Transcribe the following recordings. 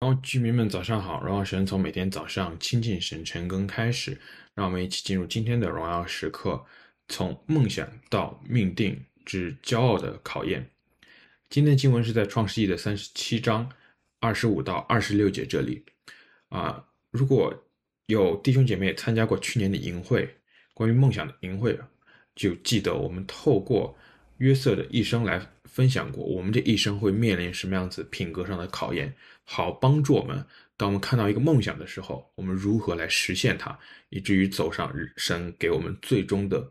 然后居民们早上好，荣耀神从每天早上亲近神晨更开始，让我们一起进入今天的荣耀时刻，从梦想到命定之骄傲的考验。今天的经文是在创世记的三十七章二十五到二十六节这里。啊，如果有弟兄姐妹参加过去年的营会，关于梦想的营会，就记得我们透过约瑟的一生来分享过，我们这一生会面临什么样子品格上的考验，好帮助我们，当我们看到一个梦想的时候，我们如何来实现它，以至于走上神给我们最终的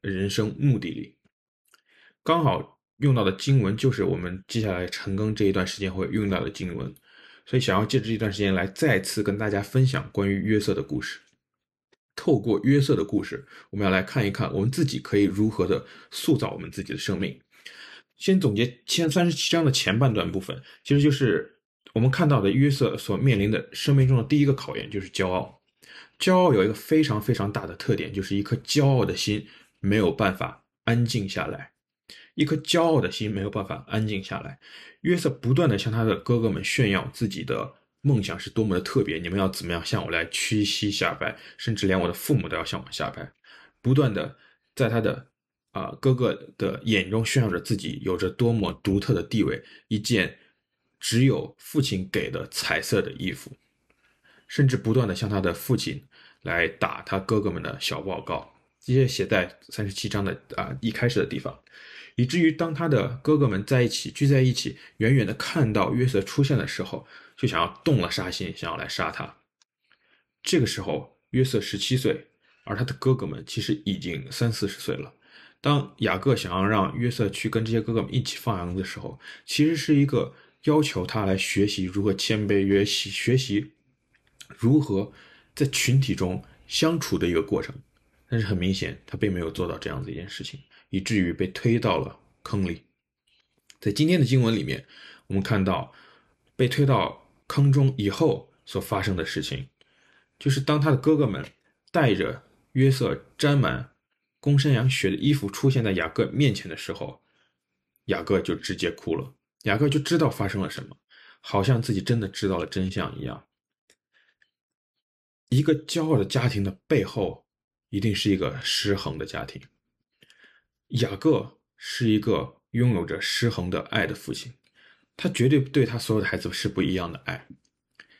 人生目的里。刚好用到的经文就是我们接下来晨更这一段时间会用到的经文，所以想要借着这一段时间来再次跟大家分享关于约瑟的故事。透过约瑟的故事，我们要来看一看我们自己可以如何的塑造我们自己的生命。先总结前三十七章的前半段部分，其实就是我们看到的约瑟所面临的生命中的第一个考验，就是骄傲。骄傲有一个非常非常大的特点，就是一颗骄傲的心没有办法安静下来。一颗骄傲的心没有办法安静下来。约瑟不断地向他的哥哥们炫耀自己的。梦想是多么的特别，你们要怎么样向我来屈膝下拜，甚至连我的父母都要向我下拜，不断的在他的啊、哥哥的眼中炫耀着自己有着多么独特的地位，一件只有父亲给的彩色的衣服，甚至不断的向他的父亲来打他哥哥们的小报告，这些写在三十七章的啊、一开始的地方，以至于当他的哥哥们在一起聚在一起，远远的看到约瑟出现的时候。就想要动了杀心，想要来杀他。这个时候，约瑟十七岁，而他的哥哥们其实已经三四十岁了。当雅各想要让约瑟去跟这些哥哥们一起放羊的时候，其实是一个要求他来学习如何谦卑，学习学习如何在群体中相处的一个过程。但是很明显，他并没有做到这样子一件事情，以至于被推到了坑里。在今天的经文里面，我们看到被推到。坑中以后所发生的事情，就是当他的哥哥们带着约瑟沾满公山羊血的衣服出现在雅各面前的时候，雅各就直接哭了。雅各就知道发生了什么，好像自己真的知道了真相一样。一个骄傲的家庭的背后，一定是一个失衡的家庭。雅各是一个拥有着失衡的爱的父亲。他绝对对他所有的孩子是不一样的爱，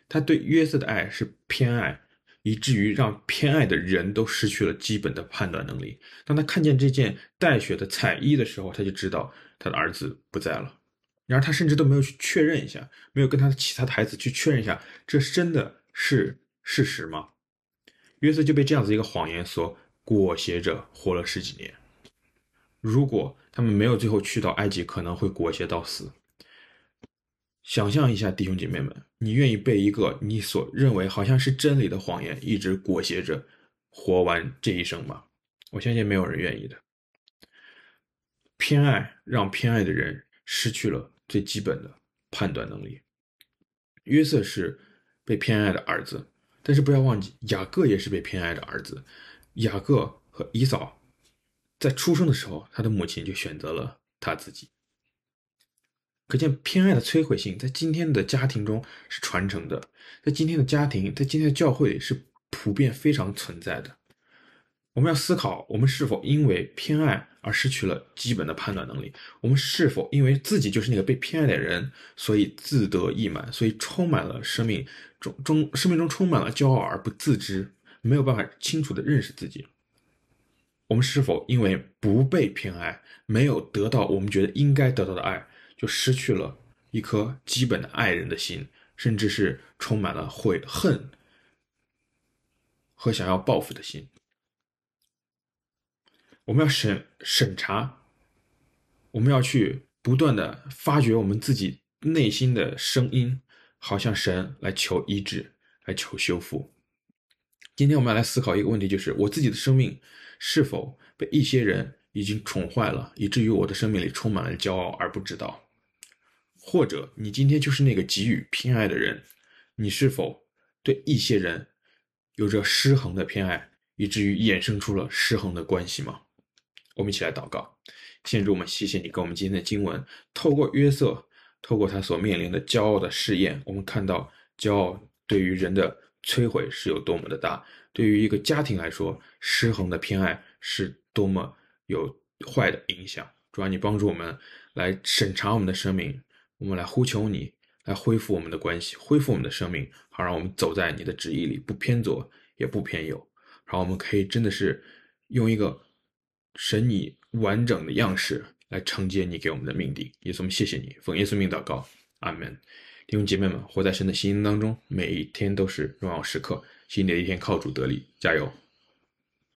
他对约瑟的爱是偏爱，以至于让偏爱的人都失去了基本的判断能力。当他看见这件带血的彩衣的时候，他就知道他的儿子不在了。然而他甚至都没有去确认一下，没有跟他其他的孩子去确认一下，这真的是事实吗？约瑟就被这样子一个谎言所裹挟着活了十几年。如果他们没有最后去到埃及，可能会裹挟到死。想象一下，弟兄姐妹们，你愿意被一个你所认为好像是真理的谎言一直裹挟着活完这一生吗？我相信没有人愿意的。偏爱让偏爱的人失去了最基本的判断能力。约瑟是被偏爱的儿子，但是不要忘记，雅各也是被偏爱的儿子。雅各和以扫在出生的时候，他的母亲就选择了他自己。可见偏爱的摧毁性在今天的家庭中是传承的，在今天的家庭，在今天的教会里是普遍非常存在的。我们要思考：我们是否因为偏爱而失去了基本的判断能力？我们是否因为自己就是那个被偏爱的人，所以自得意满，所以充满了生命中中生命中充满了骄傲而不自知，没有办法清楚地认识自己？我们是否因为不被偏爱，没有得到我们觉得应该得到的爱？就失去了一颗基本的爱人的心，甚至是充满了悔恨和想要报复的心。我们要审审查，我们要去不断的发掘我们自己内心的声音，好像神来求医治，来求修复。今天我们要来思考一个问题，就是我自己的生命是否被一些人已经宠坏了，以至于我的生命里充满了骄傲而不知道。或者你今天就是那个给予偏爱的人，你是否对一些人有着失衡的偏爱，以至于衍生出了失衡的关系吗？我们一起来祷告，先主，我们谢谢你给我们今天的经文，透过约瑟，透过他所面临的骄傲的试验，我们看到骄傲对于人的摧毁是有多么的大，对于一个家庭来说，失衡的偏爱是多么有坏的影响。主啊，你帮助我们来审查我们的生命，我们来呼求你，来恢复我们的关系，恢复我们的生命，好让我们走在你的旨意里，不偏左也不偏右，好，我们可以真的是用一个神你完整的样式来承接你给我们的命定。耶稣，我们谢谢你，奉耶稣名祷告，阿门。弟兄姐妹们，活在神的心当中，每一天都是荣耀时刻。新的一天靠主得力，加油！